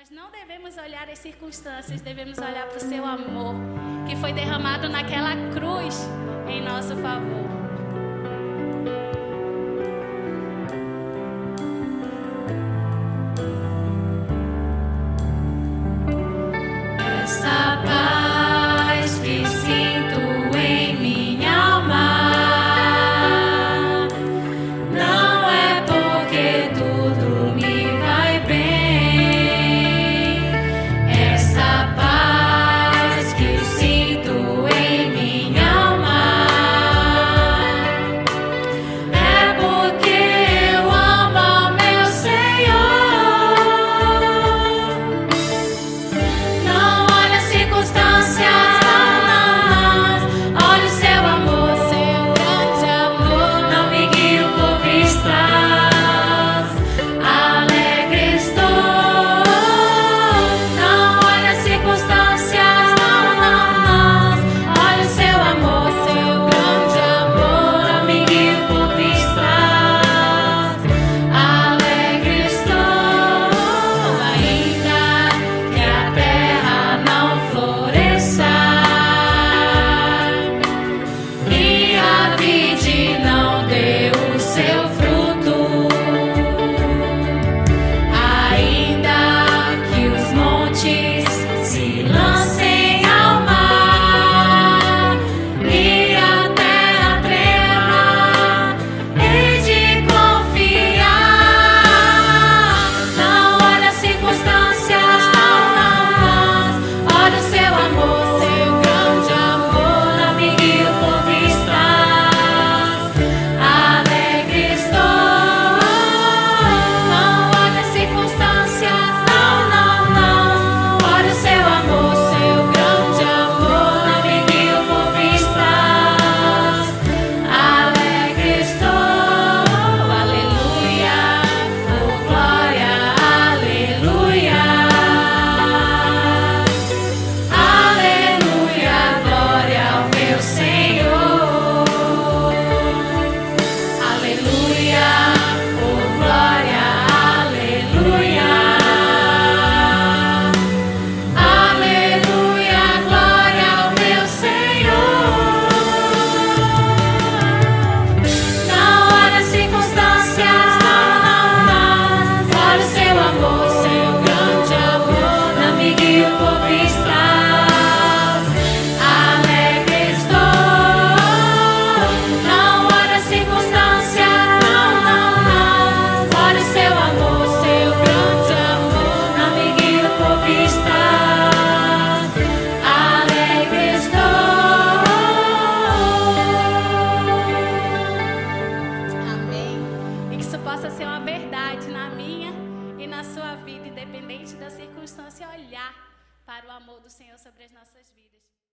Nós não devemos olhar as circunstâncias, devemos olhar para o seu amor, que foi derramado naquela cruz em nosso favor. Independente da circunstância, olhar para o amor do Senhor sobre as nossas vidas.